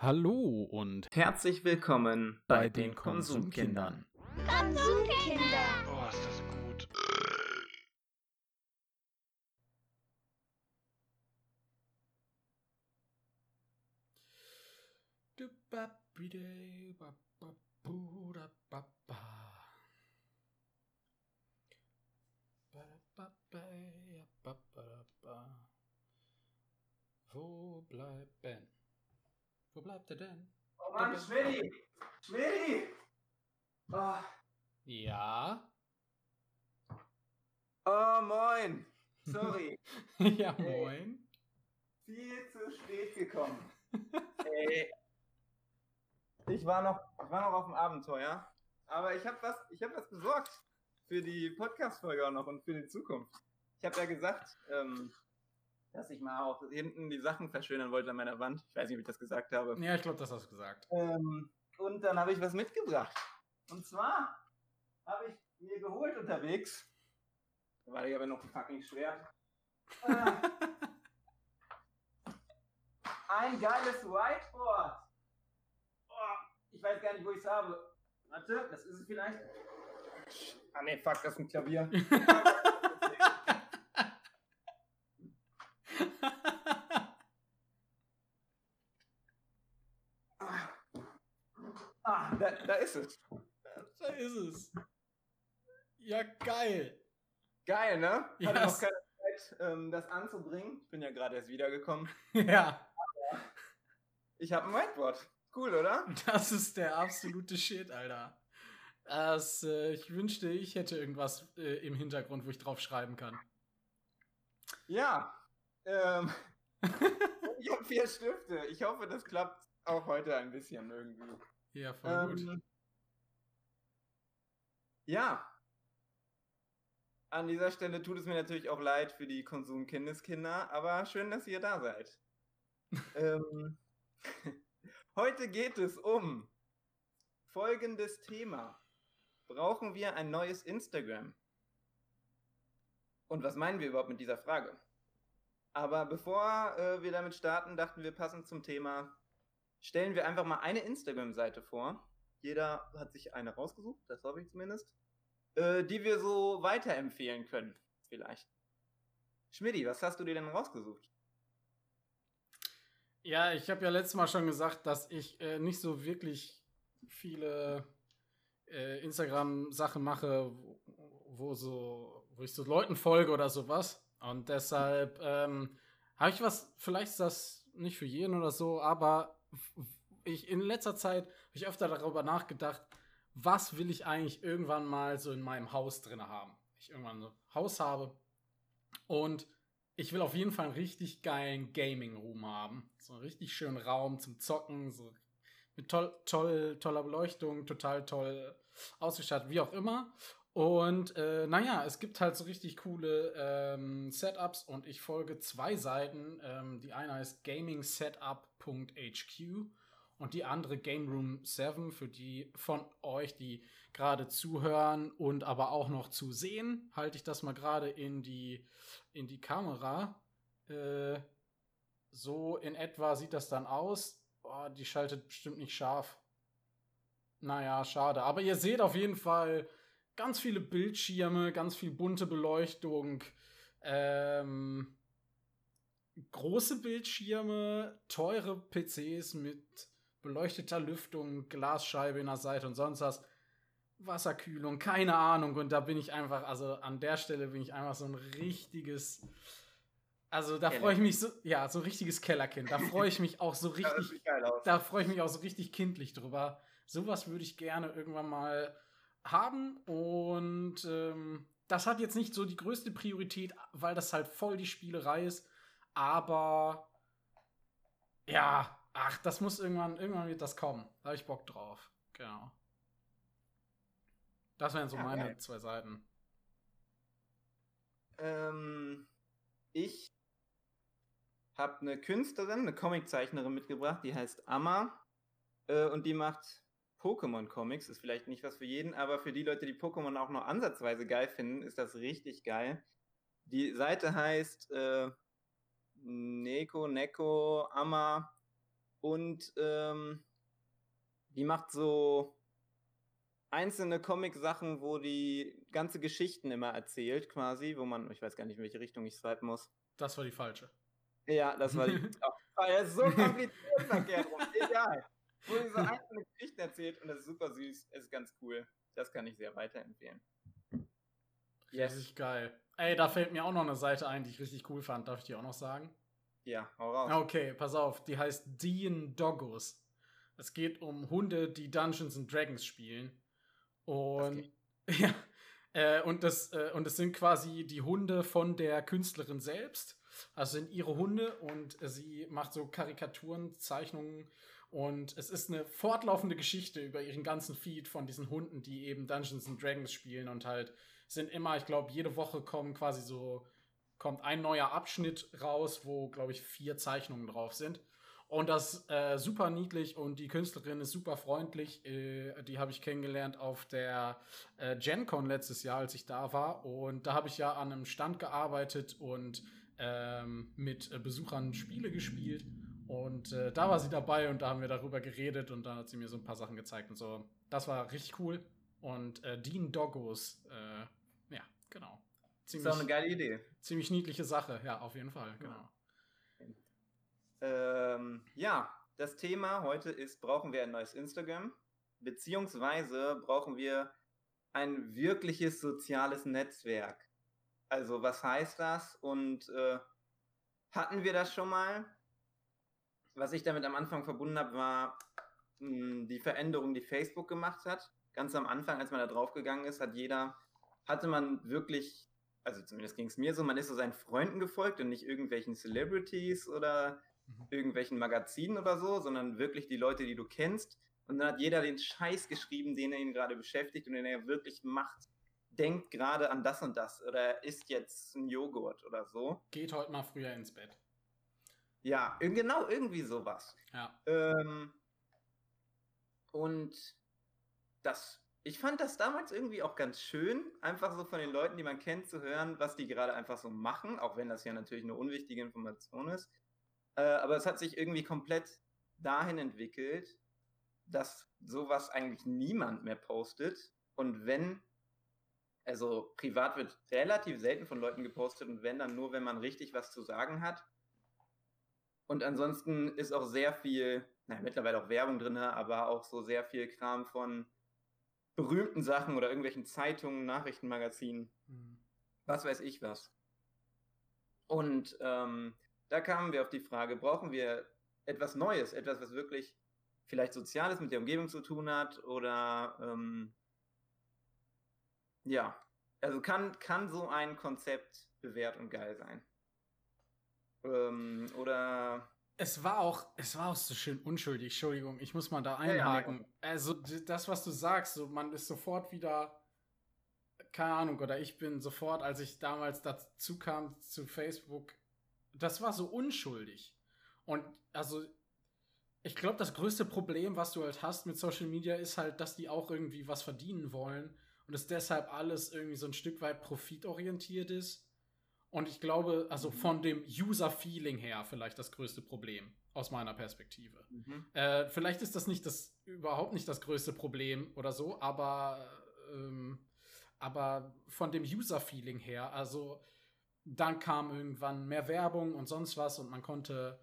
Hallo und Herzlich willkommen bei, bei den Konsumkindern. Konsumkinder. Oh, ist das gut. Wo bleibt Ben? Wo bleibt er denn? Oh Mann, Schmidti! Schmidti! Oh, Ja? oh moin! Sorry, ja, moin. viel zu spät gekommen. Ey. Ich war noch, ich war noch auf dem Abenteuer, aber ich habe was, ich habe was besorgt für die Podcast-Folge auch noch und für die Zukunft. Ich habe ja gesagt, ähm, dass ich mal auch hinten die Sachen verschönern wollte an meiner Wand. Ich weiß nicht, ob ich das gesagt habe. Ja, ich glaube, das hast du gesagt. Ähm, und dann habe ich was mitgebracht. Und zwar habe ich mir geholt unterwegs. Da war ich aber noch fucking Schwert. Äh, ein geiles Whiteboard. Oh, ich weiß gar nicht, wo ich es habe. Warte, das ist es vielleicht. Ah ne, fuck, das ist ein Klavier. ah da, da ist es. da ist es. Ja, geil. Geil, ne? Hatte Ja, noch keine Zeit, ähm, das anzubringen. Ich bin ja gerade erst wiedergekommen. Ja, Ich habe ein Whiteboard. Cool, oder? das ist der absolute Shit, Alter. Das, äh, ich wünschte, ich hätte irgendwas äh, im Hintergrund, wo ich drauf schreiben kann. Ja. Ähm, ich habe vier Stifte. Ich hoffe, das klappt auch heute ein bisschen irgendwie. Ja, voll gut. Ähm, ja. An dieser Stelle tut es mir natürlich auch leid für die Konsumkindeskinder, aber schön, dass ihr da seid. ähm, heute geht es um folgendes Thema. Brauchen wir ein neues Instagram? Und was meinen wir überhaupt mit dieser Frage? Aber bevor äh, wir damit starten, dachten wir passend zum Thema, stellen wir einfach mal eine Instagram-Seite vor. Jeder hat sich eine rausgesucht, das hoffe ich zumindest, äh, die wir so weiterempfehlen können, vielleicht. Schmidti, was hast du dir denn rausgesucht? Ja, ich habe ja letztes Mal schon gesagt, dass ich äh, nicht so wirklich viele äh, Instagram-Sachen mache, wo, wo so, wo ich so Leuten folge oder sowas. Und deshalb ähm, habe ich was, vielleicht ist das nicht für jeden oder so, aber ich in letzter Zeit habe ich öfter darüber nachgedacht, was will ich eigentlich irgendwann mal so in meinem Haus drin haben. Ich irgendwann ein Haus habe und ich will auf jeden Fall einen richtig geilen Gaming-Room haben. So einen richtig schönen Raum zum Zocken, so mit toll, toll, toller Beleuchtung, total toll ausgestattet, wie auch immer. Und äh, naja, es gibt halt so richtig coole ähm, Setups und ich folge zwei Seiten. Ähm, die eine heißt gamingsetup.hq und die andere Game Room 7 für die von euch, die gerade zuhören und aber auch noch zu sehen, halte ich das mal gerade in die, in die Kamera. Äh, so in etwa sieht das dann aus. Oh, die schaltet bestimmt nicht scharf. Naja, schade. Aber ihr seht auf jeden Fall ganz viele Bildschirme, ganz viel bunte Beleuchtung. Ähm, große Bildschirme, teure PCs mit beleuchteter Lüftung, Glasscheibe in der Seite und sonst was. Wasserkühlung, keine Ahnung. Und da bin ich einfach, also an der Stelle bin ich einfach so ein richtiges. Also da freue ich mich so, ja, so ein richtiges Kellerkind. Da freue ich mich auch so Ja, richtig, aus. da freue ich mich auch so richtig kindlich drüber. Sowas würde ich gerne irgendwann mal haben. Und ähm, das hat jetzt nicht so die größte Priorität, weil das halt voll die Spielerei ist. Aber ja, ach, das muss irgendwann, irgendwann wird das kommen. Da habe ich Bock drauf. Genau. Das wären so Ja, meine geil. zwei Seiten. Ähm, ich habe eine Künstlerin, eine Comiczeichnerin mitgebracht, die heißt Amma. Äh, und die macht Pokémon-Comics. Ist vielleicht nicht was für jeden, aber für die Leute, die Pokémon auch nur ansatzweise geil finden, ist das richtig geil. Die Seite heißt äh, Neko, Neko, Amma und ähm, die macht so einzelne Comic-Sachen, wo die ganze Geschichten immer erzählt, quasi, wo man, ich weiß gar nicht, in welche Richtung ich swipen muss. Das war die falsche. Ja, das war die. oh, er ist so kompliziert verkehrt rum. Egal. Wo sie so einzelne Geschichten erzählt und das ist super süß. Ist ganz cool. Das kann ich sehr weiterempfehlen. Yes. Richtig geil. Ey, da fällt mir auch noch eine Seite ein, die ich richtig cool fand. Darf ich die auch noch sagen? Ja, hau raus. Okay, pass auf. Die heißt Dean Doggos. Es geht um Hunde, die Dungeons and Dragons spielen. Und ja, äh, und das äh, und es sind quasi die Hunde von der Künstlerin selbst. Also sind ihre Hunde und sie macht so Karikaturen, Zeichnungen und es ist eine fortlaufende Geschichte über ihren ganzen Feed von diesen Hunden, die eben Dungeons and Dragons spielen und halt sind immer, ich glaube, jede Woche kommen quasi so kommt ein neuer Abschnitt raus, wo glaube ich vier Zeichnungen drauf sind. Und das äh, super niedlich und die Künstlerin ist super freundlich. Äh, die habe ich kennengelernt auf der äh, GenCon letztes Jahr, als ich da war. Und da habe ich ja an einem Stand gearbeitet und ähm, mit äh, Besuchern Spiele gespielt. Und äh, da war sie dabei und da haben wir darüber geredet und dann hat sie mir so ein paar Sachen gezeigt und so. Das war richtig cool. Und äh, Dean Doggos, ja, genau. Ziemlich, das ist auch eine geile Idee. Ziemlich niedliche Sache, ja, auf jeden Fall, genau. Ja. Ähm, ja, das Thema heute ist, brauchen wir ein neues Instagram? Beziehungsweise brauchen wir ein wirkliches soziales Netzwerk. Also was heißt das? Und äh, hatten wir das schon mal? Was ich damit am Anfang verbunden habe, war mh, hm, die Veränderung, die Facebook gemacht hat. Ganz am Anfang, als man da drauf gegangen ist, hat jeder, hatte man wirklich, also zumindest ging es mir so, man ist so seinen Freunden gefolgt und nicht irgendwelchen Celebrities oder mhm. irgendwelchen Magazinen oder so, sondern wirklich die Leute, die du kennst. Und dann hat jeder den Scheiß geschrieben, den er ihn gerade beschäftigt und den er wirklich macht. Denkt gerade an das und das oder isst jetzt ein Joghurt oder so. Geht heute mal früher ins Bett. Ja, genau, irgendwie sowas. Ja. Ähm, und das, ich fand das damals irgendwie auch ganz schön, einfach so von den Leuten, die man kennt, zu hören, was die gerade einfach so machen, auch wenn das ja natürlich eine unwichtige Information ist. Äh, aber es hat sich irgendwie komplett dahin entwickelt, dass sowas eigentlich niemand mehr postet. Und wenn, also privat wird relativ selten von Leuten gepostet und wenn dann nur, wenn man richtig was zu sagen hat. Und ansonsten ist auch sehr viel, naja, mittlerweile auch Werbung drin, aber auch so sehr viel Kram von berühmten Sachen oder irgendwelchen Zeitungen, Nachrichtenmagazinen, mhm. was weiß ich was. Und ähm, da kamen wir auf die Frage, brauchen wir etwas Neues, etwas, was wirklich vielleicht Soziales mit der Umgebung zu tun hat oder ähm, ja, also kann, kann so ein Konzept bewährt und geil sein. Ähm, oder es war auch, es war auch so schön unschuldig, Entschuldigung, ich muss mal da einhaken. Ja, ja, also das, was du sagst, so man ist sofort wieder, keine Ahnung, oder ich bin sofort, als ich damals dazu kam zu Facebook, das war so unschuldig. Und also, ich glaube, das größte Problem, was du halt hast mit Social Media, ist halt, dass die auch irgendwie was verdienen wollen und es deshalb alles irgendwie so ein Stück weit profitorientiert ist. Und ich glaube, also von dem User-Feeling her vielleicht das größte Problem aus meiner Perspektive. Mhm. Äh, vielleicht ist das nicht das überhaupt nicht das größte Problem oder so, aber ähm, aber von dem User-Feeling her, also dann kam irgendwann mehr Werbung und sonst was und man konnte,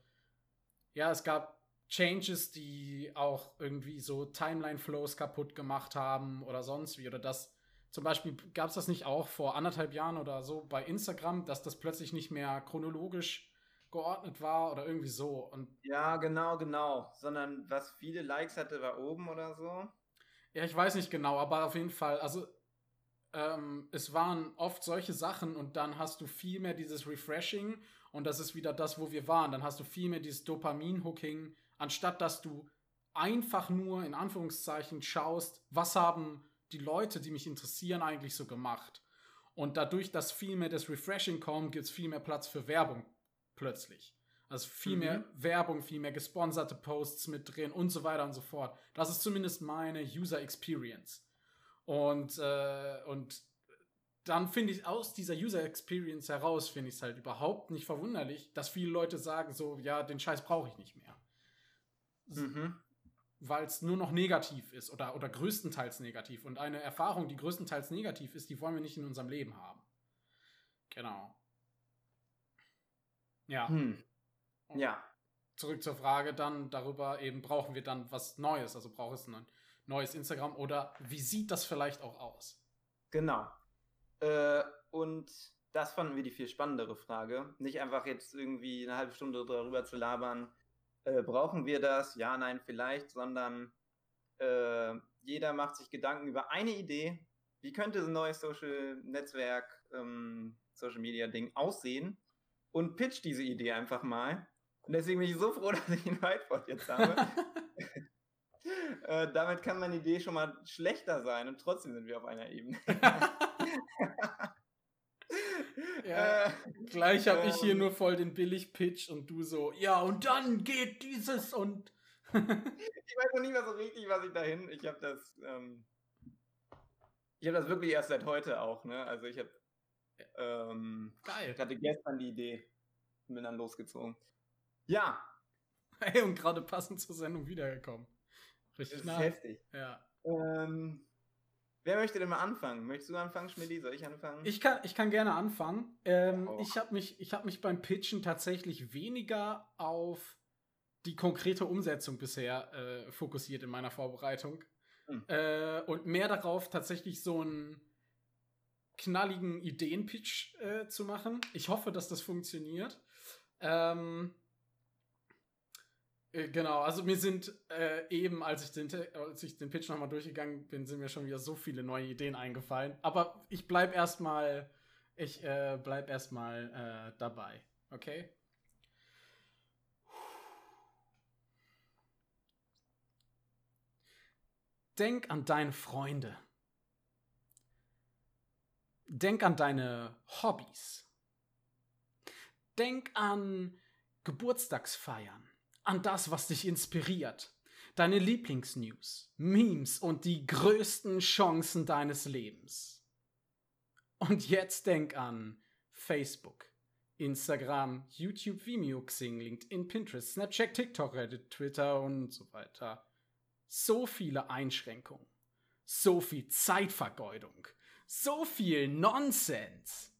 ja, es gab Changes, die auch irgendwie so Timeline-Flows kaputt gemacht haben oder sonst wie. Oder das, zum Beispiel gab es das nicht auch vor anderthalb Jahren oder so bei Instagram, dass das plötzlich nicht mehr chronologisch geordnet war oder irgendwie so. Und ja, genau, genau. Sondern was viele Likes hatte, war oben oder so. Ja, ich weiß nicht genau, aber auf jeden Fall, also ähm, es waren oft solche Sachen und dann hast du viel mehr dieses Refreshing und das ist wieder das, wo wir waren. Dann hast du viel mehr dieses Dopamin-Hooking, anstatt dass du einfach nur in Anführungszeichen schaust, was haben die Leute, die mich interessieren, eigentlich so gemacht. Und dadurch, dass viel mehr das Refreshing kommt, gibt es viel mehr Platz für Werbung plötzlich. Also viel mhm. mehr Werbung, viel mehr gesponserte Posts mit drin und so weiter und so fort. Das ist zumindest meine User Experience. Und, äh, und dann finde ich aus dieser User Experience heraus, finde ich es halt überhaupt nicht verwunderlich, dass viele Leute sagen so, ja, den Scheiß brauche ich nicht mehr. Mhm. Weil es nur noch negativ ist oder, oder größtenteils negativ. Und eine Erfahrung, die größtenteils negativ ist, die wollen wir nicht in unserem Leben haben. Genau. Ja. Hm. Ja. Zurück zur Frage dann darüber, eben brauchen wir dann was Neues, also braucht es ein neues Instagram oder wie sieht das vielleicht auch aus? Genau. Äh, und das fanden wir die viel spannendere Frage. Nicht einfach jetzt irgendwie eine halbe Stunde darüber zu labern, äh, brauchen wir das? Ja, nein, vielleicht, sondern äh, jeder macht sich Gedanken über eine Idee. Wie könnte so ein neues Social Netzwerk, ähm, Social Media Ding aussehen? Und pitcht diese Idee einfach mal. Und deswegen bin ich so froh, dass ich ein Whiteboard jetzt habe. äh, damit kann meine Idee schon mal schlechter sein und trotzdem sind wir auf einer Ebene. Ja, Äh, Gleich habe ich hier ähm, nur voll den Billig-Pitch und du so, ja, und dann geht dieses und. ich weiß noch nicht mal so richtig, was ich dahin. Ich habe das, ähm, ich habe das wirklich erst seit heute auch, ne? Also ich habe, ähm, Geil. ich hatte gestern die Idee und bin dann losgezogen. Ja, Hey, und gerade passend zur Sendung wiedergekommen. das Richtig ist nice. heftig. Ja. Ähm, wer möchte denn mal anfangen? Möchtest du anfangen, Schmidti? Soll ich anfangen? Ich kann, ich kann gerne anfangen. Ähm, Oh. Ich habe mich, ich hab mich beim Pitchen tatsächlich weniger auf die konkrete Umsetzung bisher äh, fokussiert in meiner Vorbereitung. Hm. Äh, und mehr darauf, tatsächlich so einen knalligen Ideenpitch äh, zu machen. Ich hoffe, dass das funktioniert. Ähm, äh, Genau, also mir sind äh, eben, als ich, den, als ich den Pitch nochmal durchgegangen bin, sind mir schon wieder so viele neue Ideen eingefallen. Aber ich bleib erstmal, ich äh, bleib erstmal äh, dabei, okay? Denk an deine Freunde. Denk an deine Hobbys. Denk an Geburtstagsfeiern, an das, was dich inspiriert, deine Lieblingsnews, Memes und die größten Chancen deines Lebens. Und jetzt denk an Facebook, Instagram, YouTube, Vimeo, Xing, LinkedIn, Pinterest, Snapchat, TikTok, Reddit, Twitter und so weiter. So viele Einschränkungen, so viel Zeitvergeudung, so viel Nonsens.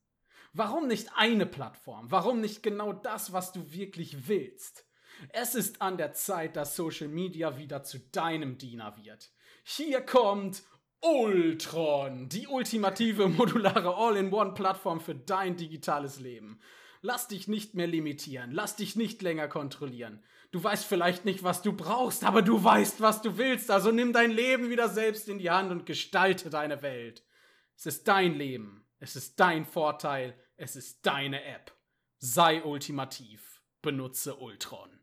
Warum nicht eine Plattform? Warum nicht genau das, was du wirklich willst? Es ist an der Zeit, dass Social Media wieder zu deinem Diener wird. Hier kommt Ultron, die ultimative modulare All-in-One-Plattform für dein digitales Leben. Lass dich nicht mehr limitieren, lass dich nicht länger kontrollieren. Du weißt vielleicht nicht, was du brauchst, aber du weißt, was du willst, also nimm dein Leben wieder selbst in die Hand und gestalte deine Welt. Es ist dein Leben, es ist dein Vorteil, es ist deine App. Sei ultimativ, benutze Ultron.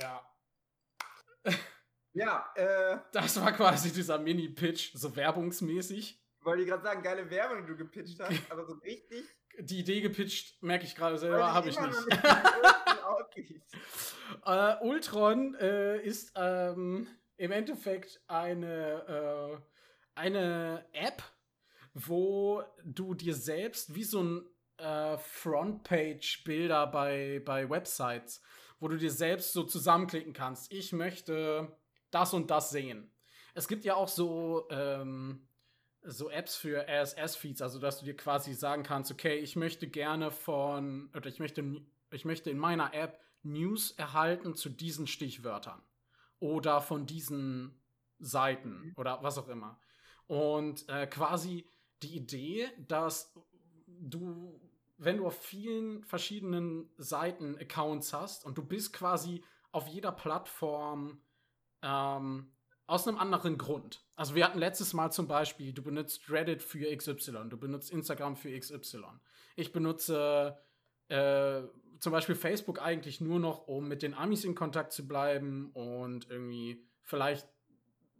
Ja, Ja, äh, das war quasi dieser Mini-Pitch, so werbungsmäßig. wollte ich gerade sagen, geile Werbung, die du gepitcht hast, aber so richtig. Die Idee gepitcht, merke ich gerade selber, habe ich nicht. Äh, Ultron äh, ist ähm, im Endeffekt eine, äh, eine App, wo du dir selbst wie so ein äh, Frontpage-Bilder bei, bei Websites, wo du dir selbst so zusammenklicken kannst. Ich möchte das und das sehen. Es gibt ja auch so, ähm, so Apps für RSS-Feeds, also dass du dir quasi sagen kannst, okay, ich möchte gerne von, oder ich möchte, ich möchte in meiner App News erhalten zu diesen Stichwörtern oder von diesen Seiten oder was auch immer. Und äh, quasi die Idee, dass du, wenn du auf vielen verschiedenen Seiten Accounts hast und du bist quasi auf jeder Plattform ähm, aus einem anderen Grund. Also wir hatten letztes Mal zum Beispiel, du benutzt Reddit für XY, du benutzt Instagram für XY. Ich benutze äh, zum Beispiel Facebook eigentlich nur noch, um mit den Amis in Kontakt zu bleiben und irgendwie vielleicht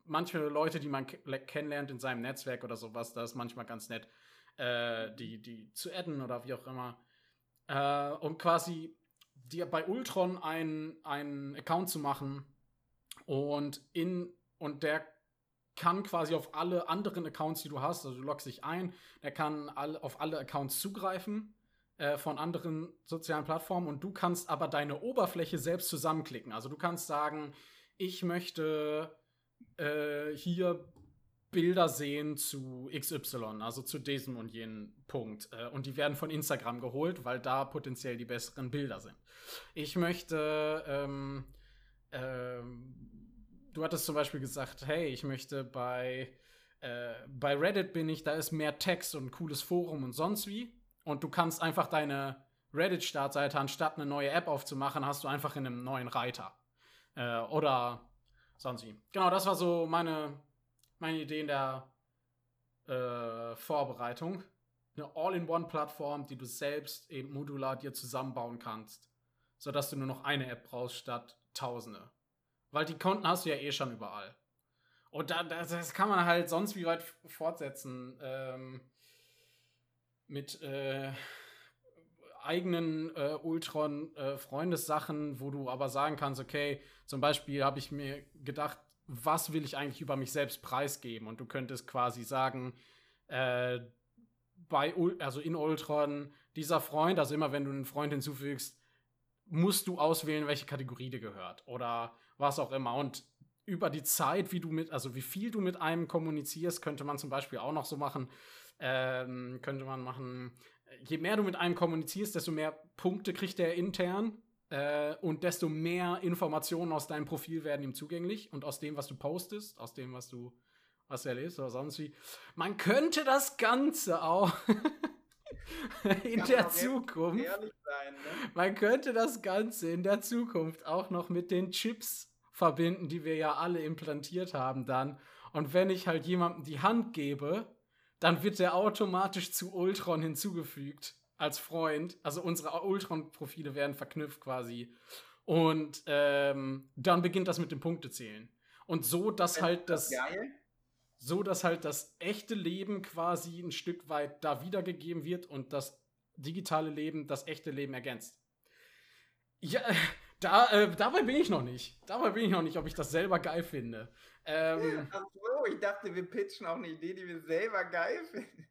manche Leute, die man ke kennenlernt in seinem Netzwerk oder sowas, da ist manchmal ganz nett, äh, die, die zu adden oder wie auch immer. Äh, um quasi dir bei Ultron einen, einen Account zu machen und in und der kann quasi auf alle anderen Accounts, die du hast, also du loggst dich ein, der kann all, auf alle Accounts zugreifen äh, von anderen sozialen Plattformen und du kannst aber deine Oberfläche selbst zusammenklicken. Also du kannst sagen, ich möchte äh, hier Bilder sehen zu XY, also zu diesem und jenem Punkt. Äh, und die werden von Instagram geholt, weil da potenziell die besseren Bilder sind. Ich möchte, ähm, ähm, du hattest zum Beispiel gesagt, hey, ich möchte bei, äh, bei Reddit bin ich, da ist mehr Text und ein cooles Forum und sonst wie. Und du kannst einfach deine Reddit-Startseite, anstatt eine neue App aufzumachen, hast du einfach in einem neuen Reiter. Äh, oder sonst wie. Genau, das war so meine meine Idee in der äh, Vorbereitung. Eine All-in-One-Plattform, die du selbst eben modular dir zusammenbauen kannst, sodass du nur noch eine App brauchst statt Tausende. Weil die Konten hast du ja eh schon überall. Und da, das, das kann man halt sonst wie weit fortsetzen. Ähm, mit äh, eigenen äh, Ultron-Freundessachen, äh, wo du aber sagen kannst, okay, zum Beispiel habe ich mir gedacht, was will ich eigentlich über mich selbst preisgeben? Und du könntest quasi sagen, äh, bei, also in Ultron, dieser Freund, also immer wenn du einen Freund hinzufügst, musst du auswählen, welche Kategorie dir gehört oder was auch immer. Und über die Zeit, wie du mit, also wie viel du mit einem kommunizierst, könnte man zum Beispiel auch noch so machen, ähm, könnte man machen, je mehr du mit einem kommunizierst, desto mehr Punkte kriegt er intern äh, und desto mehr Informationen aus deinem Profil werden ihm zugänglich und aus dem, was du postest, aus dem, was du, was du erlebst oder sonst wie. Man könnte das Ganze auch in Kann der Zukunft. Sein, ne? Man könnte das Ganze in der Zukunft auch noch mit den Chips verbinden, die wir ja alle implantiert haben dann. Und wenn ich halt jemandem die Hand gebe, dann wird der automatisch zu Ultron hinzugefügt als Freund. Also unsere Ultron-Profile werden verknüpft quasi. Und ähm, dann beginnt das mit dem Punktezählen. Und so, dass halt das. Geil. So, dass halt das echte Leben quasi ein Stück weit da wiedergegeben wird und das digitale Leben das echte Leben ergänzt. Ja, da, äh, dabei bin ich noch nicht. Dabei bin ich noch nicht, ob ich das selber geil finde. Ähm, Ach so, ich dachte, wir pitchen auch eine Idee, die wir selber geil finden.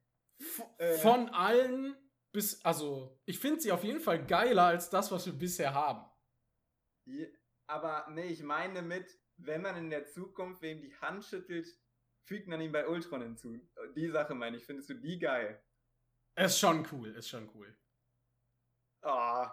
Von allen bis, also, ich finde sie auf jeden Fall geiler als das, was wir bisher haben. Ja, aber nee, ich meine mit, wenn man in der Zukunft wem die Hand schüttelt, fügt man ihn bei Ultron hinzu. Die Sache meine ich, findest du die geil? Ist schon cool, ist schon cool. Oh,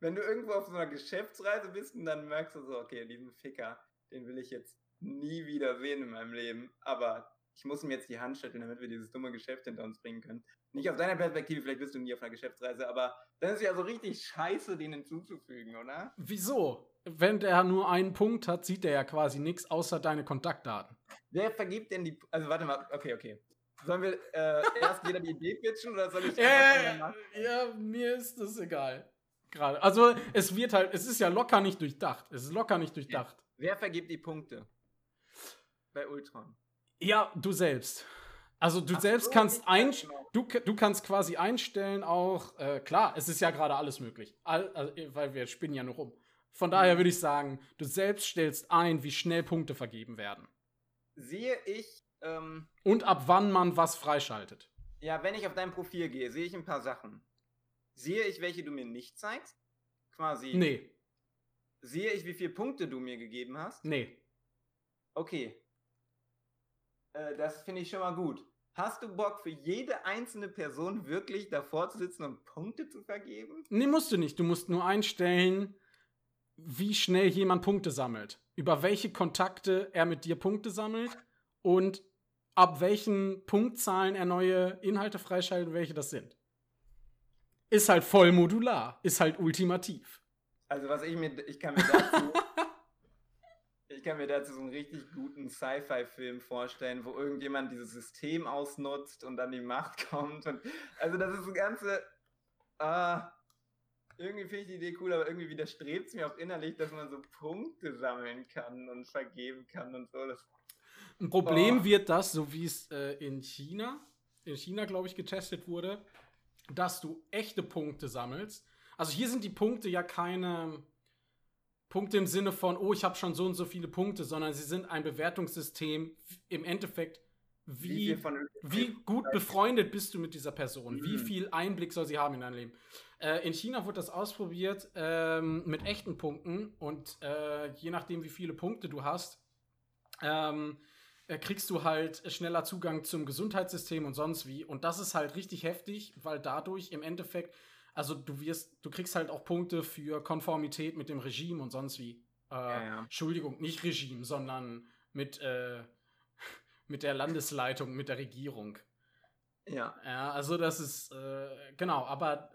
wenn du irgendwo auf so einer Geschäftsreise bist und dann merkst du so, okay, diesen Ficker, den will ich jetzt nie wieder sehen in meinem Leben, aber ich muss ihm jetzt die Hand schütteln, damit wir dieses dumme Geschäft hinter uns bringen können. Nicht aus deiner Perspektive, vielleicht bist du nie auf einer Geschäftsreise, aber dann ist ja so richtig scheiße, den hinzuzufügen, oder? Wieso? Wenn der nur einen Punkt hat, sieht der ja quasi nichts außer deine Kontaktdaten. Wer vergibt denn die. Also warte mal, okay, okay. Sollen wir äh, erst jeder die Idee pitchen oder soll ich. Äh, ja, mir ist das egal. Gerade. Also es wird halt, es ist ja locker nicht durchdacht. Es ist locker nicht durchdacht. Wer vergibt die Punkte? Bei Ultron. Ja, du selbst. Also du Ach selbst kannst ein, genau. du, du kannst quasi einstellen auch, äh, klar, es ist ja gerade alles möglich, All, also, weil wir spinnen ja nur rum. Von daher würde ich sagen, du selbst stellst ein, wie schnell Punkte vergeben werden. Sehe ich. Ähm, Und ab wann man was freischaltet. Ja, wenn ich auf dein Profil gehe, sehe ich ein paar Sachen. Sehe ich, welche du mir nicht zeigst? Quasi. Nee. Sehe ich, wie viele Punkte du mir gegeben hast? Nee. Okay. Äh, das finde ich schon mal gut. Hast du Bock für jede einzelne Person wirklich davor zu sitzen und Punkte zu vergeben? Nee, musst du nicht. Du musst nur einstellen, wie schnell jemand Punkte sammelt. Über welche Kontakte er mit dir Punkte sammelt und ab welchen Punktzahlen er neue Inhalte freischaltet, welche das sind. Ist halt voll modular, ist halt ultimativ. Also was ich mir, ich kann mir dazu ich kann mir dazu so einen richtig guten Sci-Fi-Film vorstellen, wo irgendjemand dieses System ausnutzt und dann die Macht kommt. Und, also das ist ein ganze. Äh, irgendwie finde ich die Idee cool, aber irgendwie widerstrebt es mir auch innerlich, dass man so Punkte sammeln kann und vergeben kann und so. Das, ein Problem oh. wird das, so wie es äh, in China, in China, glaube ich, getestet wurde, dass du echte Punkte sammelst. Also hier sind die Punkte ja keine Punkte im Sinne von, oh, ich habe schon so und so viele Punkte, sondern sie sind ein Bewertungssystem im Endeffekt wie, von wie gut befreundet bist du mit dieser Person? Wie Mhm. viel Einblick soll sie haben in dein Leben? Äh, in China wurde das ausprobiert ähm, mit echten Punkten und äh, je nachdem, wie viele Punkte du hast, ähm, äh, kriegst du halt schneller Zugang zum Gesundheitssystem und sonst wie. Und das ist halt richtig heftig, weil dadurch im Endeffekt, also du wirst, du kriegst halt auch Punkte für Konformität mit dem Regime und sonst wie. Äh, Ja, ja. Entschuldigung, nicht Regime, sondern mit, äh, mit der Landesleitung, mit der Regierung. Ja. Ja, also das ist, äh, genau, aber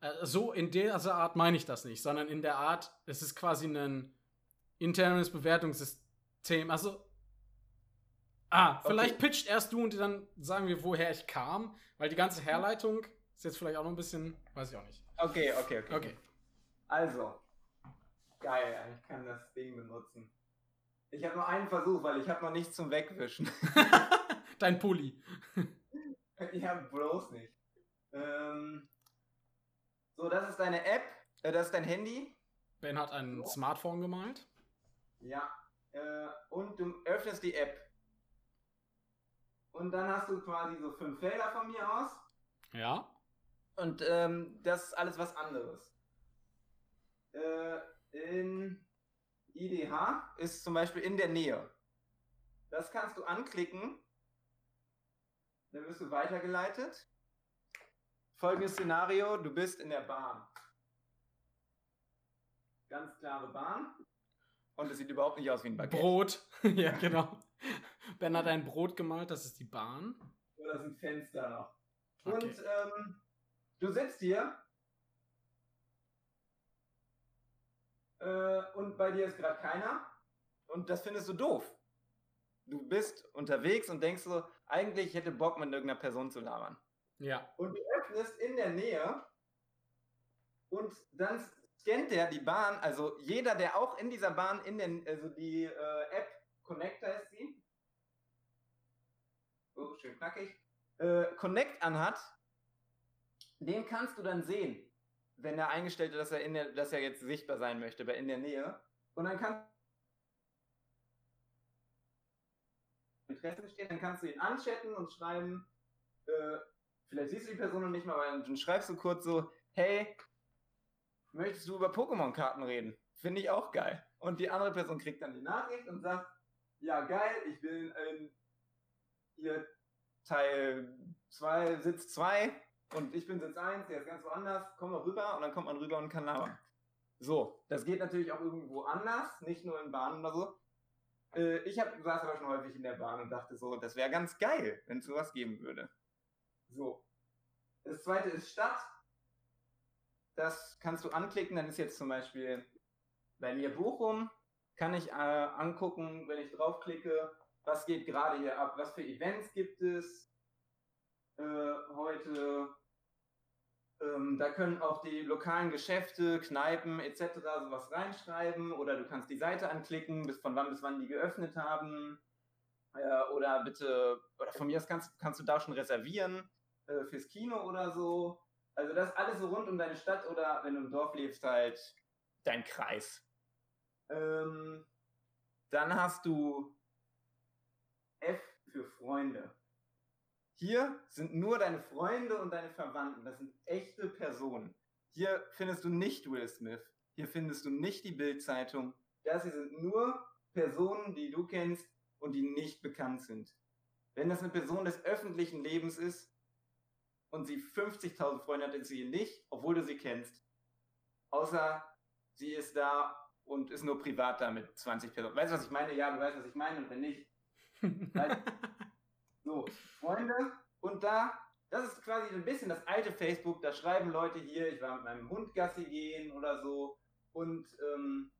äh, so in dieser Art meine ich das nicht, sondern in der Art, es ist quasi ein internes Bewertungssystem. Also, ah, vielleicht pitcht erst du und dann sagen wir, woher ich kam, weil die ganze Herleitung ist jetzt vielleicht auch noch ein bisschen, weiß ich auch nicht. Okay, okay, okay. Okay. Also. Geil, ich kann das Ding benutzen. Ich habe nur einen Versuch, weil ich habe noch nichts zum Wegwischen. Dein Pulli. ja, bloß nicht. Ähm, so, das ist deine App. Äh, das ist dein Handy. Ben hat ein So. Smartphone gemalt. Ja. Äh, und du öffnest die App. Und dann hast du quasi so fünf Felder von mir aus. Ja. Und ähm, das ist alles was anderes. Äh, in IDH ist zum Beispiel in der Nähe. Das kannst du anklicken. Dann wirst du weitergeleitet. Folgendes Szenario: Du bist in der Bahn. Ganz klare Bahn. Und es sieht überhaupt nicht aus wie ein Baguette. Brot. ja, genau. Ben hat ein Brot gemalt, das ist die Bahn. Oder sind Fenster noch. Okay. Und ähm, du sitzt hier äh, und bei dir ist gerade keiner und das findest du doof. Du bist unterwegs und denkst so, eigentlich ich hätte Bock mit irgendeiner Person zu labern. Ja. Und du öffnest in der Nähe und dann scannt der die Bahn, also jeder, der auch in dieser Bahn, in der, also die äh, App Connector ist sie. Oh, schön knackig. Äh, Connect anhat, den kannst du dann sehen, wenn er eingestellt hat, dass er, in der, dass er jetzt sichtbar sein möchte, bei in der Nähe. Und dann kannst Interesse besteht, dann kannst du ihn anchatten und schreiben, äh, vielleicht siehst du die Person noch nicht mal, aber dann schreibst du kurz so, hey, möchtest du über Pokémon-Karten reden? Finde ich auch geil. Und die andere Person kriegt dann die Nachricht und sagt, ja geil, ich bin in hier Teil 2, Sitz 2 und ich bin Sitz 1, der ist ganz woanders, komm doch rüber und dann kommt man rüber und kann labern. So, das geht natürlich auch irgendwo anders, nicht nur in Bahnen oder so. Äh, ich hab, saß aber schon häufig in der Bahn und dachte so, das wäre ganz geil, wenn es sowas geben würde. So. Das zweite ist Stadt. Das kannst du anklicken, dann ist jetzt zum Beispiel bei mir Bochum, kann ich äh, angucken, wenn ich draufklicke, was geht gerade hier ab, was für Events gibt es heute. Ähm, da können auch die lokalen Geschäfte, Kneipen etc. sowas reinschreiben oder du kannst die Seite anklicken, bis von wann bis wann die geöffnet haben. Äh, oder bitte, oder von mir aus kannst, kannst du da schon reservieren äh, fürs Kino oder so. Also das alles so rund um deine Stadt oder wenn du im Dorf lebst, halt dein Kreis. Ähm, dann hast du F für Freunde. Hier sind nur deine Freunde und deine Verwandten. Das sind echte Personen. Hier findest du nicht Will Smith. Hier findest du nicht die Bild-Zeitung. Das hier sind nur Personen, die du kennst und die nicht bekannt sind. Wenn das eine Person des öffentlichen Lebens ist und sie 50.000 Freunde hat, ist sie nicht, obwohl du sie kennst. Außer sie ist da und ist nur privat da mit 20 Personen. Weißt du, was ich meine? Ja, du weißt, was ich meine und wenn nicht. Weil- So, Freunde, und da, das ist quasi ein bisschen das alte Facebook, da schreiben Leute hier, ich war mit meinem Hund Gassi gehen oder so. Und ähm,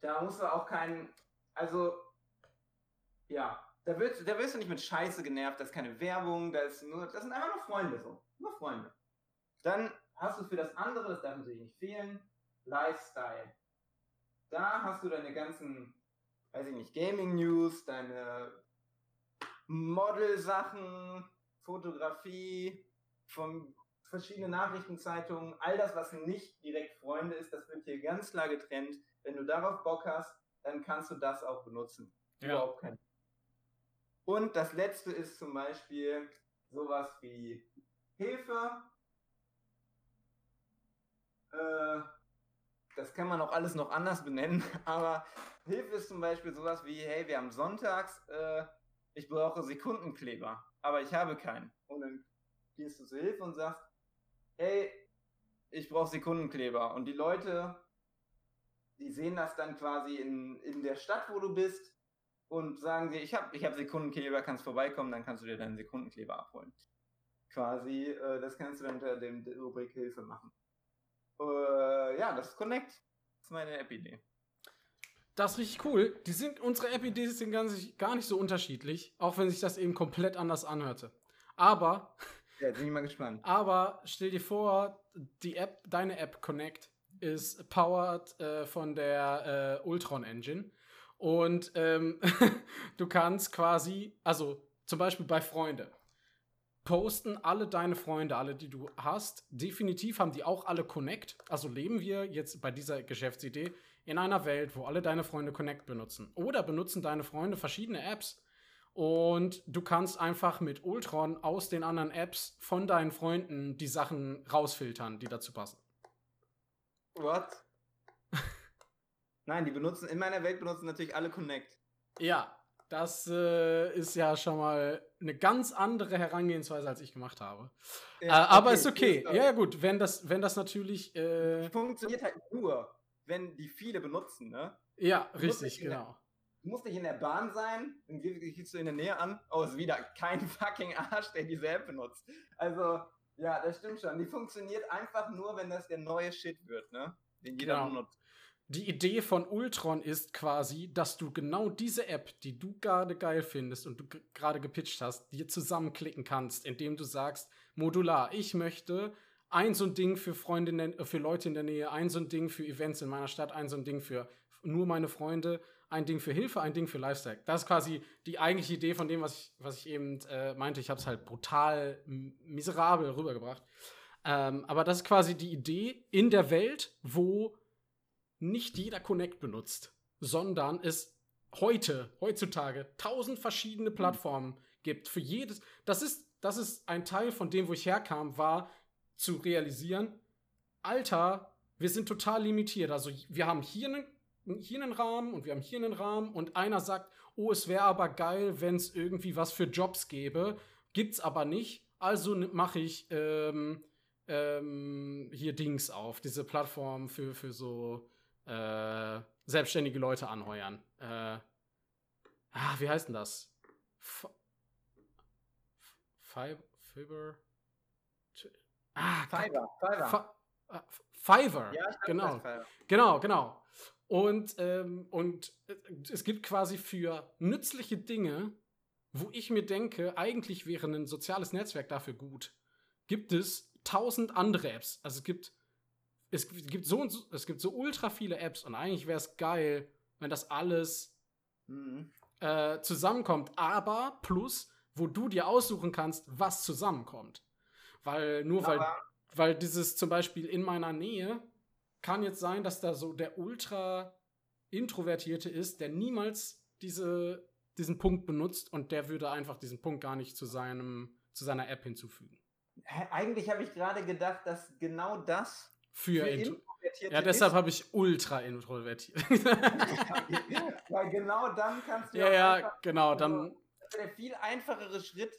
da musst du auch keinen, also, ja, da, wird, da wirst du nicht mit Scheiße genervt, das ist keine Werbung, das, ist nur, das sind einfach nur Freunde so. Nur Freunde. Dann hast du für das andere, das darf natürlich nicht fehlen, Lifestyle. Da hast du deine ganzen, weiß ich nicht, Gaming News, deine Model-Sachen, Fotografie, von verschiedenen Nachrichtenzeitungen, all das, was nicht direkt Freunde ist, das wird hier ganz klar getrennt. Wenn du darauf Bock hast, dann kannst du das auch benutzen. Ja. Überhaupt kein Und das letzte ist zum Beispiel sowas wie Hilfe. Äh, das kann man auch alles noch anders benennen, aber Hilfe ist zum Beispiel sowas wie, hey, wir haben sonntags, äh, ich brauche Sekundenkleber, aber ich habe keinen. Und dann gehst du zur Hilfe und sagst, hey, ich brauche Sekundenkleber. Und die Leute, die sehen das dann quasi in, in der Stadt, wo du bist und sagen dir, ich habe ich hab Sekundenkleber, kannst vorbeikommen, dann kannst du dir deinen Sekundenkleber abholen. Quasi, äh, das kannst du dann unter dem Rubrik Hilfe machen. Äh, ja, das ist Connect. Das ist meine App-Idee. Das ist richtig cool. Die sind, unsere App-Ideen sind gar nicht, gar nicht so unterschiedlich, auch wenn sich das eben komplett anders anhörte. Aber, Ja, bin ich mal gespannt. aber stell dir vor, die App, deine App Connect ist powered äh, von der äh, Ultron Engine. Und ähm, du kannst quasi, also zum Beispiel bei Freunde, posten alle deine Freunde, alle, die du hast. Definitiv haben die auch alle Connect. Also leben wir jetzt bei dieser Geschäftsidee in einer Welt, wo alle deine Freunde Connect benutzen. Oder benutzen deine Freunde verschiedene Apps. Und du kannst einfach mit Ultron aus den anderen Apps von deinen Freunden die Sachen rausfiltern, die dazu passen. What? Nein, die benutzen, in meiner Welt benutzen natürlich alle Connect. Ja, das äh, ist ja schon mal eine ganz andere Herangehensweise, als ich gemacht habe. äh, aber ist okay. ist, Ja, ja, gut, wenn das, wenn das natürlich. Äh, Funktioniert halt nur, wenn die viele benutzen, ne? ja, muss richtig, in der- genau. Du musst nicht in der Bahn sein, dann geh- gehst du in der Nähe an. Oh, ist wieder kein fucking Arsch, der diese App benutzt. Also, ja, das stimmt schon. Die funktioniert einfach nur, wenn das der neue Shit wird, ne? Den jeder Genau. benutzt. Die Idee von Ultron ist quasi, dass du genau diese App, die du gerade geil findest und du gerade gepitcht hast, dir zusammenklicken kannst, indem du sagst, modular, ich möchte ein so ein Ding für Freunde, in der- für Leute in der Nähe, ein so ein Ding für Events in meiner Stadt, ein so ein Ding für nur meine Freunde, ein Ding für Hilfe, ein Ding für Lifestyle. Das ist quasi die eigentliche Idee von dem, was ich, was ich eben äh, meinte. Ich habe es halt brutal miserabel rübergebracht. Ähm, aber das ist quasi die Idee in der Welt, wo nicht jeder Connect benutzt, sondern es heute, heutzutage, tausend verschiedene Plattformen gibt. Für jedes, das ist, das ist ein Teil von dem, wo ich herkam, war zu realisieren, Alter, wir sind total limitiert. Also wir haben hier einen, hier einen Rahmen und wir haben hier einen Rahmen und einer sagt, oh, es wäre aber geil, wenn es irgendwie was für Jobs gäbe. Gibt's aber nicht. Also mache ich ähm, ähm, hier Dings auf, diese Plattform für, für so äh, selbstständige Leute anheuern. Äh, ah, wie heißt denn das? F? Ah, Fiverr, Fiverr. Fi- äh, Fiverr. ja, genau. Fiverr. Genau, genau. Und, ähm, und äh, es gibt quasi für nützliche Dinge, wo ich mir denke, eigentlich wäre ein soziales Netzwerk dafür gut, gibt es tausend andere Apps. Also es gibt, es gibt so und so, es gibt so ultra viele Apps und eigentlich wäre es geil, wenn das alles Mhm. äh, zusammenkommt. Aber plus, wo du dir aussuchen kannst, was zusammenkommt. Weil nur weil Aber weil dieses zum Beispiel in meiner Nähe kann jetzt sein, dass da so der ultra introvertierte ist, der niemals diese, diesen Punkt benutzt und der würde einfach diesen Punkt gar nicht zu seinem zu seiner App hinzufügen. eigentlich habe ich gerade gedacht, dass genau das Für, für intro Introvertierte ja, deshalb habe ich ultra introvertiert. Weil genau dann kannst du ja, ja, einfach, genau. Dann das der viel einfachere Schritt.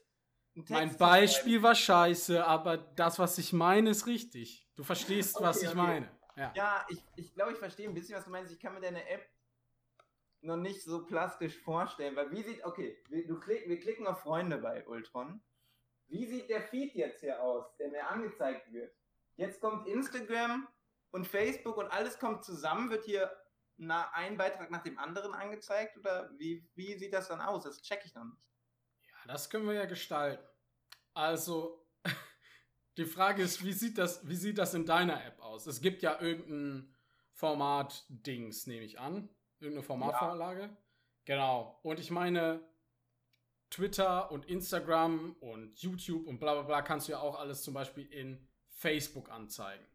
mein Beispiel war scheiße, aber das, was ich meine, ist richtig. Du verstehst, was Okay, ich okay. meine. Ja. Ja, ich, ich glaube, ich verstehe ein bisschen, was du meinst. Ich kann mir deine App noch nicht so plastisch vorstellen, weil wie sieht, okay, wir, du klick, wir klicken auf Freunde bei Ultron. Wie sieht der Feed jetzt hier aus, der mir angezeigt wird? Jetzt kommt Instagram und Facebook und alles kommt zusammen, wird hier na, ein Beitrag nach dem anderen angezeigt oder wie, wie sieht das dann aus? Das check ich noch nicht. Ja, das können wir ja gestalten. Also, die Frage ist, wie sieht das, wie sieht das in deiner App aus? Es gibt ja irgendein Format-Dings, nehme ich an. Irgendeine Formatvorlage. Genau. Und ich meine, Twitter und Instagram und YouTube und bla bla bla kannst du ja auch alles zum Beispiel in Facebook anzeigen.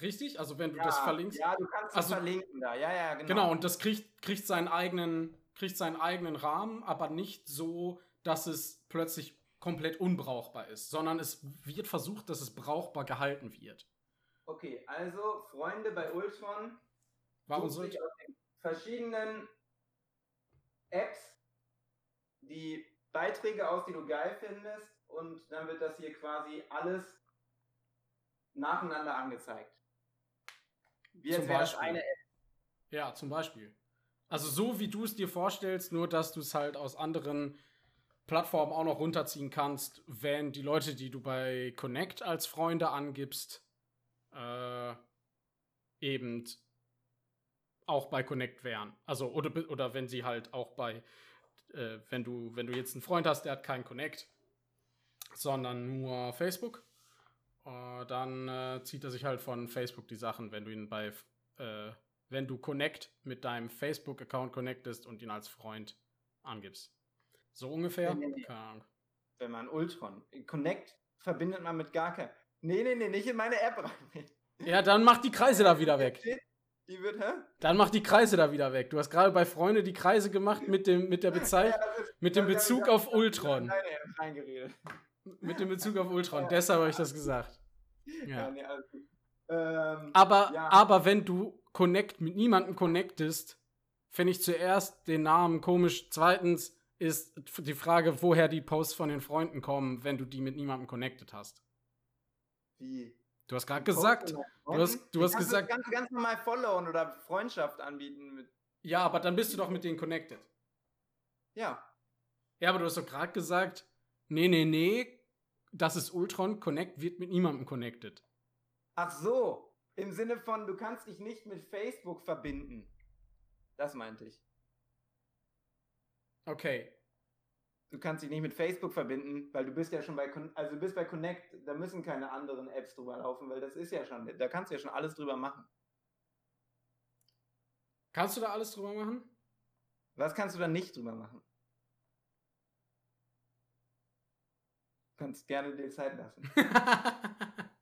Richtig? Also wenn du ja, das verlinkst. Ja, du kannst Also- das verlinken da. Ja, ja, genau. Genau, und das kriegt, kriegt, seinen eigenen, kriegt seinen eigenen Rahmen, aber nicht so, dass es plötzlich komplett unbrauchbar ist, sondern es wird versucht, dass es brauchbar gehalten wird. Okay, also Freunde bei Ultron Warum sucht sich aus den verschiedenen Apps die Beiträge aus, die du geil findest, und dann wird das hier quasi alles nacheinander angezeigt. Wie Zum jetzt wäre das Beispiel. eine App. Ja, zum Beispiel. Also so wie du es dir vorstellst, nur dass du es halt aus anderen Plattformen auch noch runterziehen kannst, wenn die Leute, die du bei Connect als Freunde angibst, äh, eben auch bei Connect wären. Also, oder, oder wenn sie halt auch bei, äh, wenn du, wenn du jetzt einen Freund hast, der hat keinen Connect, sondern nur Facebook, äh, dann äh, zieht er sich halt von Facebook die Sachen, wenn du ihn bei äh, wenn du Connect mit deinem Facebook-Account connectest und ihn als Freund angibst. So ungefähr? Nee, nee, wenn man Ultron. Connect verbindet man mit gar keinem. Nee, nee, nee, nicht in meine App rein. Ja, dann mach die Kreise da wieder weg. Die wird, hä? Dann mach die Kreise da wieder weg. Du hast gerade bei Freunde die Kreise gemacht mit dem, mit der Bezeichnung, ist- mit dem Bezug auf Ultron. reingeredet. Mit dem Bezug auf Ultron. Deshalb habe ich das gesagt. Ja, Ja. nee, alles gut. Ähm, Aber, Ja. aber wenn du Connect mit niemandem connectest, finde ich zuerst den Namen komisch. Zweitens ist die Frage, woher die Posts von den Freunden kommen, wenn du die mit niemandem connected hast. wie? Du hast gerade gesagt, du hast- du hast kannst gesagt- Ganz, ganz normal followen oder Freundschaft anbieten mit. ja, aber dann bist du doch mit denen connected. Ja. Ja, aber du hast doch gerade gesagt, nee, nee, nee, das ist Ultron, Connect wird mit niemandem connected. Ach so. Im Sinne von, du kannst dich nicht mit Facebook verbinden. Das meinte ich. Okay. Du kannst dich nicht mit Facebook verbinden, weil du bist ja schon bei, also du bist bei Connect, da müssen keine anderen Apps drüber laufen, weil das ist ja schon, da kannst du ja schon alles drüber machen. Kannst du da alles drüber machen? Was kannst du da nicht drüber machen? Kannst gerne dir Zeit lassen.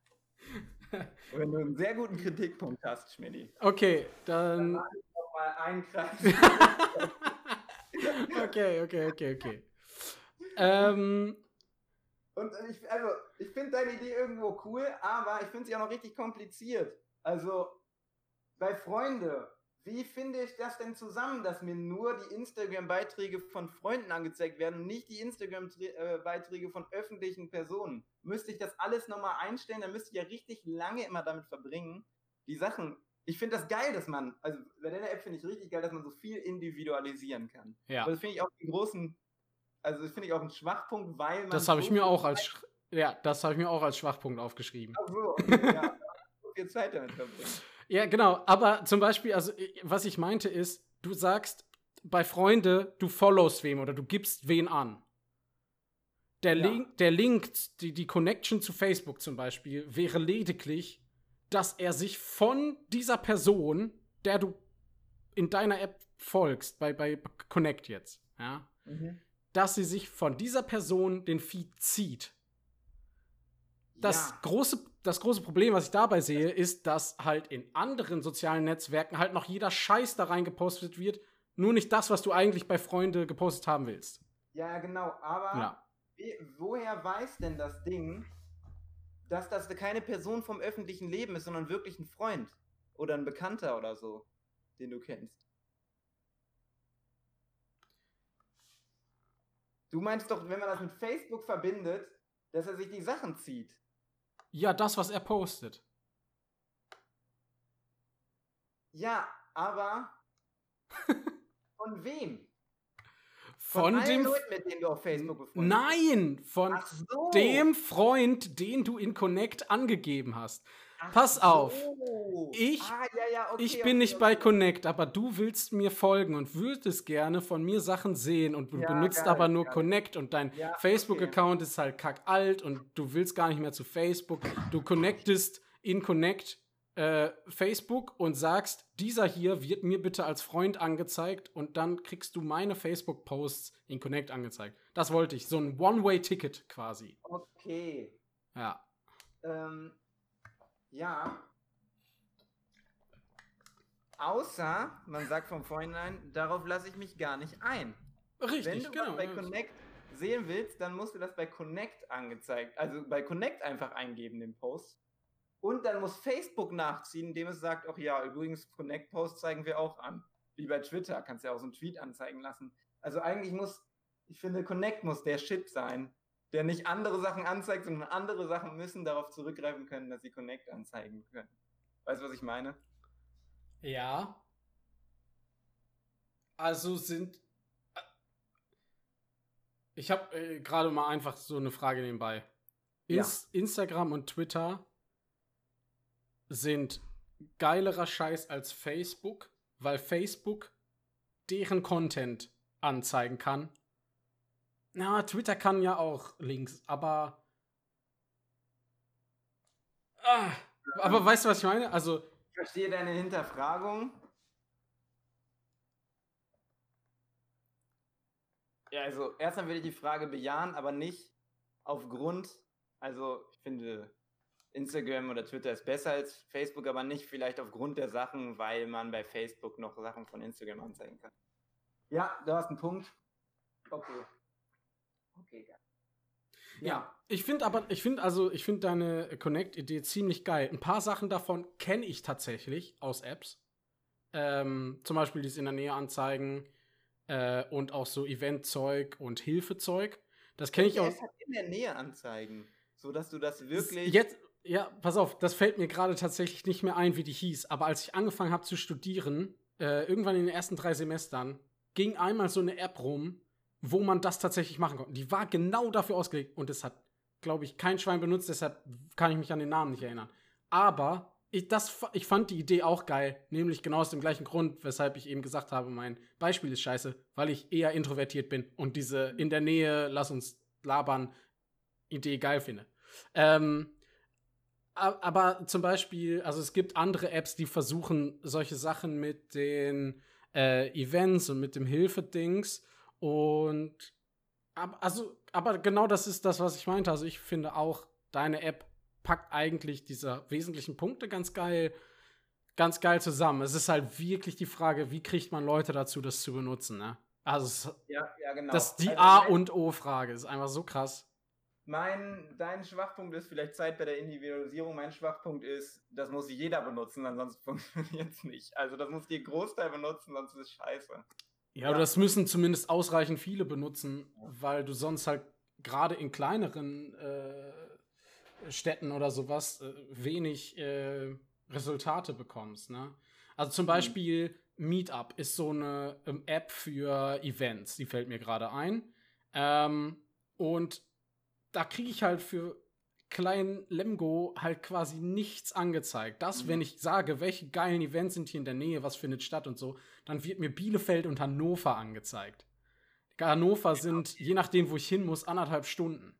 Wenn du einen sehr guten Kritikpunkt hast, Schmidti. okay, dann. Nochmal einen Kreis. okay, okay, okay, okay. Ähm, Und ich, also, ich finde deine Idee irgendwo cool, aber ich finde sie auch noch richtig kompliziert. Also, bei Freunde, wie finde ich das denn zusammen, dass mir nur die Instagram-Beiträge von Freunden angezeigt werden und nicht die Instagram-Beiträge von öffentlichen Personen? Müsste ich das alles nochmal einstellen, dann müsste ich ja richtig lange immer damit verbringen, die Sachen. Ich finde das geil, dass man, also bei der App finde ich richtig geil, dass man so viel individualisieren kann. ja, Aber das finde ich auch einen großen, also das finde ich auch einen Schwachpunkt, weil man. das habe ich so mir viel auch als. Sch- Ja, das habe ich mir auch als Schwachpunkt aufgeschrieben. Ach so, okay, ja. so viel Zeit damit verbringen. Ja, genau. Aber zum Beispiel, also ich- was ich meinte ist, du sagst bei Freunde, du followst wem oder du gibst wen an. Der Ja. Link, der Link, die, die Connection zu Facebook zum Beispiel, wäre lediglich, dass er sich von dieser Person, der du in deiner App folgst, bei, bei Connect jetzt, ja, dass sie sich von dieser Person den Feed zieht. Das, ja. große, das große Problem, was ich dabei sehe, ist, dass halt in anderen sozialen Netzwerken halt noch jeder Scheiß da rein gepostet wird, nur nicht das, was du eigentlich bei Freunde gepostet haben willst. ja, genau, aber Ja. wie, woher weiß denn das Ding, dass das keine Person vom öffentlichen Leben ist, sondern wirklich ein Freund oder ein Bekannter oder so, den du kennst? Du meinst doch, wenn man das mit Facebook verbindet, dass er sich die Sachen zieht. Ja, das, was er postet. Ja, aber von wem? Von, allen dem. Leuten, mit denen du auf Facebook befreundet. Nein! Von so. dem Freund, den du in Connect angegeben hast. Pass auf. so. Ich- ah, ja, ja, okay, ich bin okay, nicht okay. bei Connect, aber du willst mir folgen und würdest gerne von mir Sachen sehen und du Ja, benutzt geil, aber nur geil. Connect und dein. Facebook-Account ist halt kackalt und du willst gar nicht mehr zu Facebook. Du connectest in Connect äh, Facebook und sagst, dieser hier wird mir bitte als Freund angezeigt und dann kriegst du meine Facebook-Posts in Connect angezeigt. Das wollte ich, so ein One-Way-Ticket quasi. Okay. Ja. Ähm, ja. Außer, man sagt von vornherein, darauf lasse ich mich gar nicht ein. Richtig, Wenn du genau. bei Connect sehen willst, dann musst du das bei Connect angezeigt, also bei Connect einfach eingeben, den Post. Und dann muss Facebook nachziehen, indem es sagt, ach ja, übrigens, Connect-Post zeigen wir auch an. Wie bei Twitter, kannst du ja auch so einen Tweet anzeigen lassen. Also eigentlich muss, ich finde, Connect muss der Shit sein, der nicht andere Sachen anzeigt, sondern andere Sachen müssen darauf zurückgreifen können, dass sie Connect anzeigen können. Weißt du, was ich meine? Ja. Also sind. Ich habe äh, gerade mal einfach so eine Frage nebenbei. Ins Instagram und Twitter sind geilerer Scheiß als Facebook, weil Facebook deren Content anzeigen kann. Na, Twitter kann ja auch Links, aber. Ah, aber weißt du, was ich meine? Also, Ich verstehe deine Hinterfragung. Ja, also erstmal würde ich die Frage bejahen, aber nicht aufgrund, also ich finde Instagram oder Twitter ist besser als Facebook, aber nicht vielleicht aufgrund der Sachen, weil man bei Facebook noch Sachen von Instagram anzeigen kann. Ja, du hast einen Punkt. Okay. Okay, ja. Ja, ich finde aber, ich finde also, ich finde deine Connect-Idee ziemlich geil. Ein paar Sachen davon kenne ich tatsächlich aus Apps. Ähm, zum Beispiel dieses in der Nähe anzeigen äh, und auch so Eventzeug und Hilfezeug. Das kenne ich auch. es hat in der Nähe anzeigen, so dass du das wirklich. Jetzt, ja, pass auf, das fällt mir gerade tatsächlich nicht mehr ein, wie die hieß. Aber als ich angefangen habe zu studieren, äh, irgendwann in den ersten drei Semestern, ging einmal so eine App rum, wo man das tatsächlich machen konnte. Die war genau dafür ausgelegt und es hat, glaube ich, kein Schwein benutzt, deshalb kann ich mich an den Namen nicht erinnern. Aber ich, das, ich fand die Idee auch geil, nämlich genau aus dem gleichen Grund, weshalb ich eben gesagt habe, mein Beispiel ist scheiße, weil ich eher introvertiert bin und diese in der Nähe, lass uns labern, Idee geil finde. Ähm, aber zum Beispiel, also es gibt andere Apps, die versuchen solche Sachen mit den äh, Events und mit dem Hilfedings und ab, also, aber genau das ist das, was ich meinte. Also ich finde auch, deine App packt eigentlich diese wesentlichen Punkte ganz geil, ganz geil zusammen. Es ist halt wirklich die Frage, wie kriegt man Leute dazu, das zu benutzen, ne? Also ja, ja, genau. das ist die Also A und O-Frage, ist einfach so krass. Mein, dein Schwachpunkt ist vielleicht Zeit bei der Individualisierung. Mein Schwachpunkt ist, das muss jeder benutzen, ansonsten funktioniert es nicht. Also das muss die Großteil benutzen, sonst ist es scheiße. Ja, aber das müssen zumindest ausreichend viele benutzen, weil du sonst halt gerade in kleineren äh, Städten oder sowas äh, wenig äh, Resultate bekommst. Ne? Also zum Beispiel Meetup ist so eine ähm, App für Events, die fällt mir gerade ein. Ähm, und da kriege ich halt für kleinen Lemgo halt quasi nichts angezeigt. Das, Mhm. wenn ich sage, welche geilen Events sind hier in der Nähe, was findet statt und so, dann wird mir Bielefeld und Hannover angezeigt. Hannover sind, je nachdem, wo ich hin muss, anderthalb Stunden.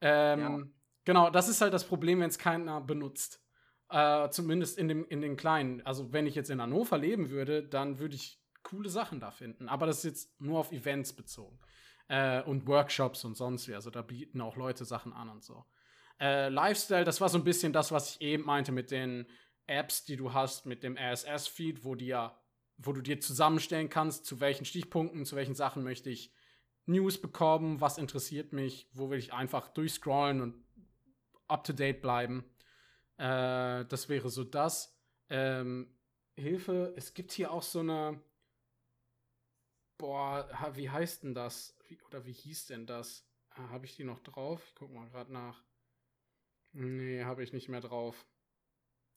Ähm, Ja. Genau, das ist halt das Problem, wenn es keiner benutzt. Äh, zumindest in, dem, in den kleinen. Also, wenn ich jetzt in Hannover leben würde, dann würde ich coole Sachen da finden. Aber das ist jetzt nur auf Events bezogen. Äh, und Workshops und sonst wie. Also, da bieten auch Leute Sachen an und so. Äh, Lifestyle, das war so ein bisschen das, was ich eben meinte mit den Apps, die du hast, mit dem RSS-Feed, wo dir, wo du dir zusammenstellen kannst, zu welchen Stichpunkten, zu welchen Sachen möchte ich News bekommen, was interessiert mich, wo will ich einfach durchscrollen und up to date bleiben. Äh, das wäre so das. Ähm, Hilfe, es gibt hier auch so eine. Boah, wie heißt denn das? Wie, oder wie hieß denn das? Ah, habe ich die noch drauf? Ich guck mal gerade nach. Nee, habe ich nicht mehr drauf.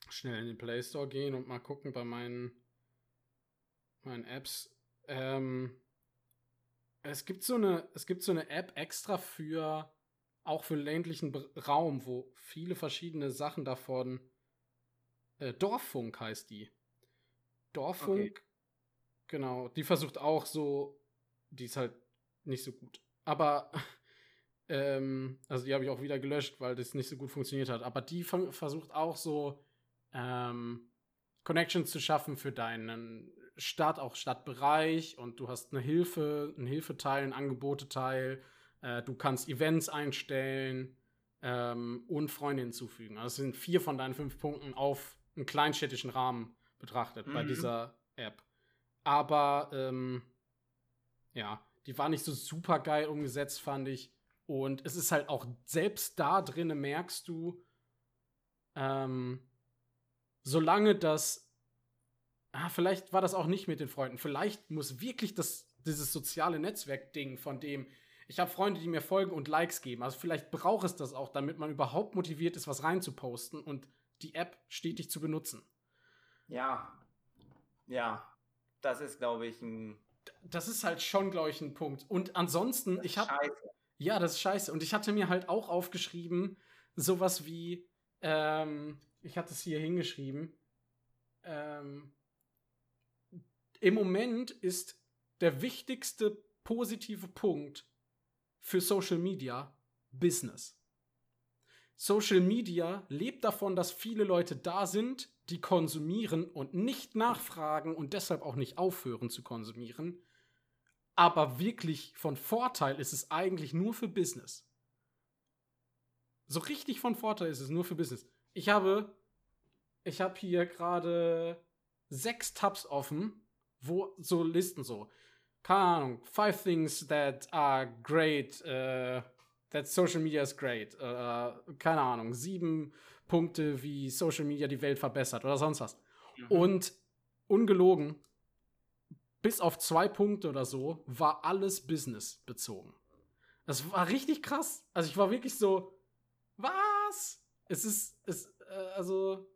Schnell in den Play Store gehen und mal gucken bei meinen, meinen Apps. Ähm, es gibt so eine, es gibt so eine App extra für auch für ländlichen Raum, wo viele verschiedene Sachen davon. Äh, Dorffunk heißt die. Dorffunk, Okay. Genau. Die versucht auch so, die ist halt nicht so gut. Aber ähm, also die habe ich auch wieder gelöscht, weil das nicht so gut funktioniert hat. Aber die versucht auch so ähm, Connections zu schaffen für deinen Stadt, auch Stadtbereich und du hast eine Hilfe, einen Hilfeteil, einen Angeboteteil. Äh, du kannst Events einstellen ähm, und Freunde hinzufügen. Also das sind vier von deinen fünf Punkten auf einen kleinstädtischen Rahmen betrachtet bei Mhm. dieser App. Aber ähm, ja, die war nicht so super geil umgesetzt, fand ich. Und es ist halt auch selbst da drinne merkst du, ähm, solange das, ah, vielleicht war das auch nicht mit den Freunden, vielleicht muss wirklich das, dieses soziale Netzwerk-Ding von dem, ich habe Freunde, die mir folgen und Likes geben. Also vielleicht braucht es das auch, damit man überhaupt motiviert ist, was reinzuposten und die App stetig zu benutzen. Ja. Ja. Das ist, glaube ich, ein. Das ist halt schon, glaube ich, ein Punkt. Und ansonsten, ich habe. Ja, das ist scheiße. Und ich hatte mir halt auch aufgeschrieben, sowas wie, ähm, ich hatte es hier hingeschrieben, ähm, im Moment ist der wichtigste positive Punkt für Social Media Business. Social Media lebt davon, dass viele Leute da sind, die konsumieren und nicht nachfragen und deshalb auch nicht aufhören zu konsumieren. Aber wirklich von Vorteil ist es eigentlich nur für Business. So richtig von Vorteil ist es nur für Business. Ich habe, ich habe hier gerade sechs Tabs offen, wo so Listen so, keine Ahnung, five things that are great, uh, that social media is great. Uh, keine Ahnung, sieben Punkte, wie Social Media die Welt verbessert oder sonst was. Mhm. Und ungelogen, bis auf zwei Punkte oder so, war alles Business bezogen. Das war richtig krass. Also ich war wirklich so, was? Es ist, es, äh, also,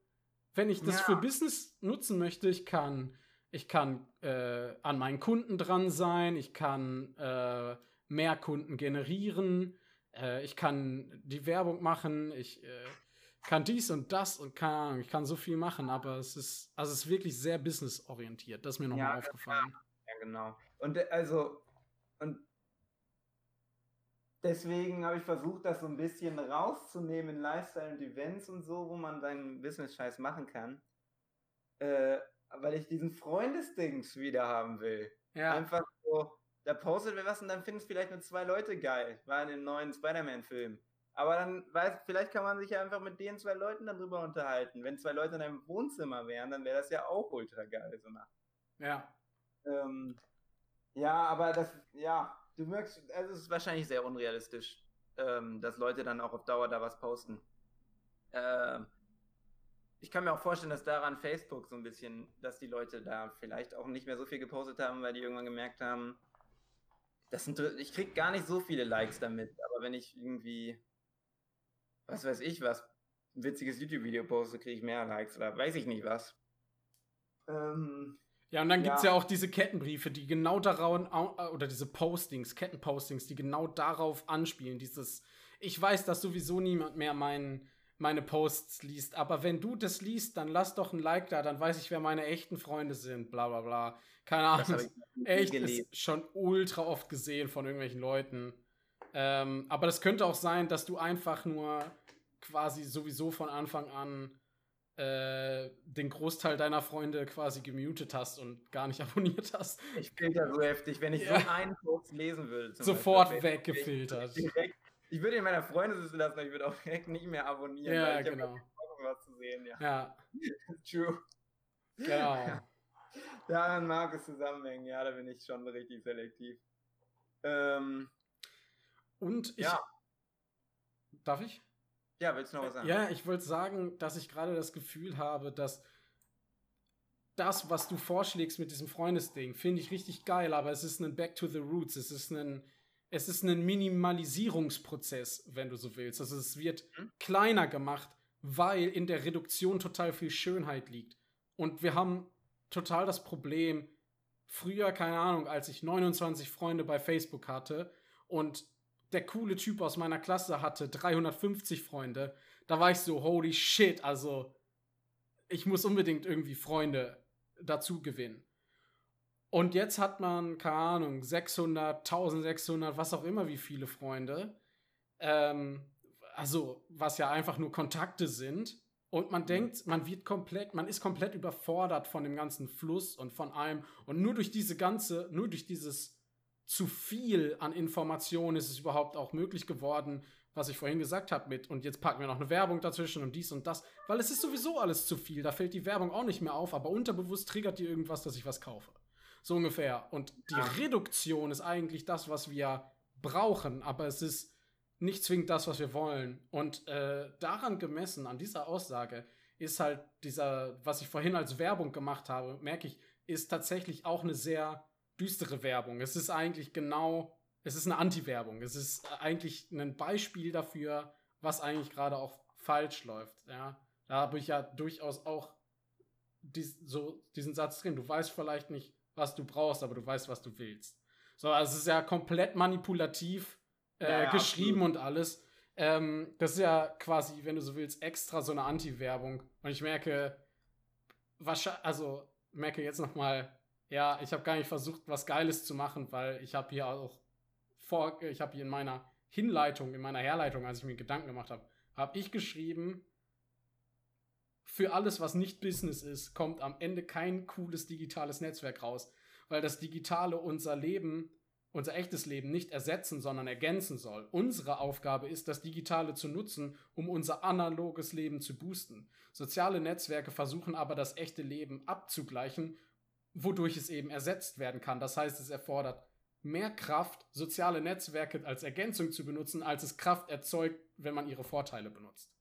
wenn ich das Ja. für Business nutzen möchte, ich kann, ich kann äh, an meinen Kunden dran sein, ich kann äh, mehr Kunden generieren, äh, ich kann die Werbung machen, ich äh, kann dies und das und keine Ahnung, ich kann so viel machen, aber es ist, also es ist wirklich sehr businessorientiert. Das ist mir nochmal Ja, aufgefallen. Ja, genau. Und äh, also, und deswegen habe ich versucht, das so ein bisschen rauszunehmen in Lifestyle und Events und so, wo man seinen Business-Scheiß machen kann. Äh, weil ich diesen Freundesdings wieder haben will. Ja, Einfach so, da postet wer was und dann finden es vielleicht nur zwei Leute geil. War in dem neuen Spider-Man-Film. Aber dann weiß, vielleicht kann man sich ja einfach mit den zwei Leuten darüber unterhalten. Wenn zwei Leute in einem Wohnzimmer wären, dann wäre das ja auch ultra geil, so nach ja. ähm, ja, aber das, ja, du merkst, also es ist wahrscheinlich sehr unrealistisch, ähm, dass Leute dann auch auf Dauer da was posten. Ähm, ich kann mir auch vorstellen, dass daran Facebook so ein bisschen, dass die Leute da vielleicht auch nicht mehr so viel gepostet haben, weil die irgendwann gemerkt haben, das sind, ich krieg gar nicht so viele Likes damit, aber wenn ich irgendwie, was weiß ich was, ein witziges YouTube-Video poste, kriege ich mehr Likes oder weiß ich nicht was. Ähm, Ja, und dann gibt es Ja. ja auch diese Kettenbriefe, die genau darauf, oder diese Postings, Kettenpostings, die genau darauf anspielen. Dieses, ich weiß, dass sowieso niemand mehr mein, meine Posts liest, aber wenn du das liest, dann lass doch ein Like da, dann weiß ich, wer meine echten Freunde sind, bla bla bla. Keine Ahnung. Echt, ist schon ultra oft gesehen von irgendwelchen Leuten. Ähm, aber das könnte auch sein, dass du einfach nur quasi sowieso von Anfang an äh, den Großteil deiner Freunde quasi gemutet hast und gar nicht abonniert hast. Ich filter so heftig, wenn ich Ja. so einen Post lesen würde. zum Sofort Beispiel, wäre ich weggefiltert. Direkt, ich würde ihn meiner Freundesliste lassen, aber ich würde auch direkt nicht mehr abonnieren. Ja, genau. Was zu sehen, ja. Ja, True. genau. Daran mag es zusammenhängen, ja, da bin ich schon richtig selektiv. Ähm, Und ich. Ja. Darf ich? ja, willst du noch was sagen? Ja, ich wollte sagen, dass ich gerade das Gefühl habe, dass das, was du vorschlägst mit diesem Freundesding, finde ich richtig geil, aber es ist ein Back to the Roots. Es ist ein, es ist ein Minimalisierungsprozess, wenn du so willst. Also es wird Mhm. kleiner gemacht, weil in der Reduktion total viel Schönheit liegt. Und wir haben total das Problem, früher, keine Ahnung, als ich 29 Freunde bei Facebook hatte und der coole Typ aus meiner Klasse hatte 350 Freunde, da war ich so, holy shit, also ich muss unbedingt irgendwie Freunde dazu gewinnen. Und jetzt hat man, keine Ahnung, 600, 1600, was auch immer, wie viele Freunde. Ähm, also, was ja einfach nur Kontakte sind. Und man denkt, man wird komplett, man ist komplett überfordert von dem ganzen Fluss und von allem. Und nur durch diese ganze, nur durch dieses zu viel an Informationen ist es überhaupt auch möglich geworden, was ich vorhin gesagt habe mit und jetzt packen wir noch eine Werbung dazwischen und dies und das, weil es ist sowieso alles zu viel. Da fällt die Werbung auch nicht mehr auf, aber unterbewusst triggert die irgendwas, dass ich was kaufe. So ungefähr. Und die ja. Reduktion ist eigentlich das, was wir brauchen, aber es ist nicht zwingend das, was wir wollen. Und äh, daran gemessen, an dieser Aussage, ist halt dieser, was ich vorhin als Werbung gemacht habe, merke ich, ist tatsächlich auch eine sehr düstere Werbung. Es ist eigentlich genau es ist eine Anti-Werbung. Es ist eigentlich ein Beispiel dafür, was eigentlich gerade auch falsch läuft. Ja, da habe ich ja durchaus auch dies, so diesen Satz drin. Du weißt vielleicht nicht, was du brauchst, aber du weißt, was du willst. So, also es ist ja komplett manipulativ äh, ja, ja, geschrieben absolut. und alles. Ähm, das ist ja quasi, wenn du so willst, extra so eine Anti-Werbung. Und ich merke, wahrscheinlich, also merke jetzt noch mal, ja, ich habe gar nicht versucht, was Geiles zu machen, weil ich habe hier auch vor, ich habe hier in meiner Hinleitung, in meiner Herleitung, als ich mir Gedanken gemacht habe, habe ich geschrieben, für alles, was nicht Business ist, kommt am Ende kein cooles digitales Netzwerk raus, weil das Digitale unser Leben, unser echtes Leben nicht ersetzen, sondern ergänzen soll. Unsere Aufgabe ist, das Digitale zu nutzen, um unser analoges Leben zu boosten. Soziale Netzwerke versuchen aber, das echte Leben abzugleichen, wodurch es eben ersetzt werden kann. Das heißt, es erfordert mehr Kraft, soziale Netzwerke als Ergänzung zu benutzen, als es Kraft erzeugt, wenn man ihre Vorteile benutzt.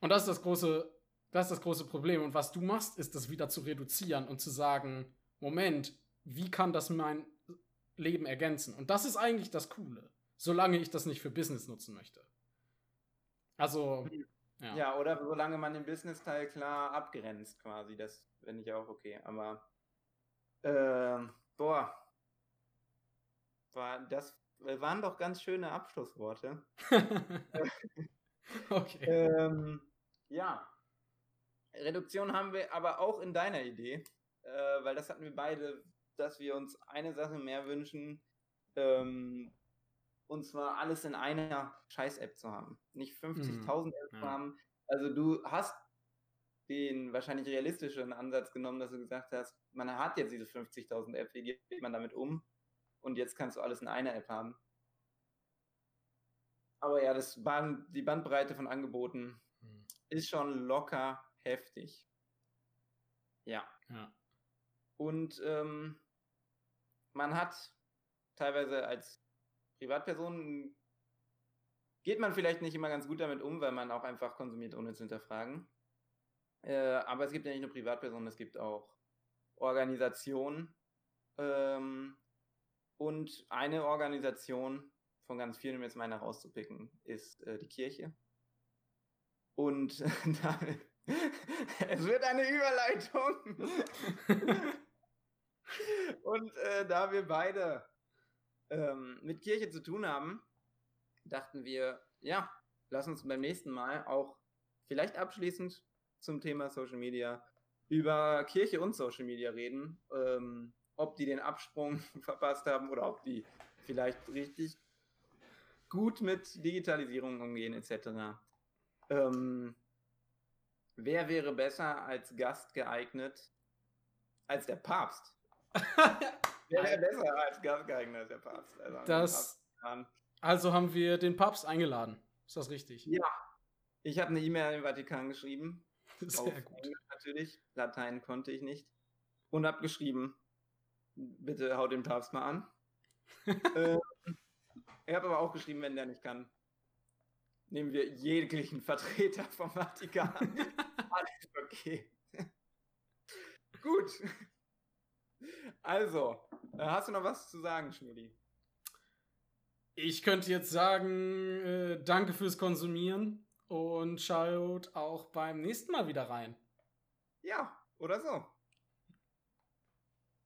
Und das ist das große, das ist das große Problem. Und was du machst, ist das wieder zu reduzieren und zu sagen, Moment, wie kann das mein Leben ergänzen? Und das ist eigentlich das Coole, solange ich das nicht für Business nutzen möchte. Also, ja. Ja, oder solange man den Business-Teil klar abgrenzt, quasi. Das finde ich auch okay. Aber, äh, boah, war, das waren doch ganz schöne Abschlussworte. okay. Ähm, ja. Reduktion haben wir aber auch in deiner Idee, äh, weil das hatten wir beide, dass wir uns eine Sache mehr wünschen, ähm, und zwar alles in einer Scheiß-App zu haben. Nicht 50.000 mhm. Apps ja. haben. Also du hast den wahrscheinlich realistischen Ansatz genommen, dass du gesagt hast, man hat jetzt diese 50.000 Apps, wie geht man damit um? und jetzt kannst du alles in einer App haben. Aber ja, das Band, die Bandbreite von Angeboten hm. ist schon locker heftig. Ja. ja. Und ähm, man hat teilweise als Privatperson geht man vielleicht nicht immer ganz gut damit um, weil man auch einfach konsumiert, ohne zu hinterfragen. Äh, aber es gibt ja nicht nur Privatpersonen, es gibt auch Organisationen, ähm, und eine Organisation von ganz vielen, um jetzt mal herauszupicken, ist äh, die Kirche. Und da, es wird eine Überleitung. und äh, da wir beide ähm, mit Kirche zu tun haben, dachten wir, ja, lass uns beim nächsten Mal auch vielleicht abschließend zum Thema Social Media über Kirche und Social Media reden. Ähm, ob die den Absprung verpasst haben oder ob die vielleicht richtig gut mit Digitalisierung umgehen etc. Ähm, wer wäre besser als Gast geeignet als der Papst? wäre besser als Gast geeignet als der Papst? Also, das, also haben wir den Papst eingeladen. Ist das richtig? Ja. Ich habe eine E-Mail im Vatikan geschrieben. Sehr gut. Englisch natürlich. Latein konnte ich nicht. Und habe geschrieben, bitte haut den Papst mal an. äh, ich habe aber auch geschrieben, wenn der nicht kann, nehmen wir jeglichen Vertreter vom Vatikan. Alles okay. Gut. Also, hast du noch was zu sagen, Schmudi? Ich könnte jetzt sagen, äh, danke fürs Konsumieren und schaut auch beim nächsten Mal wieder rein. Ja, oder so.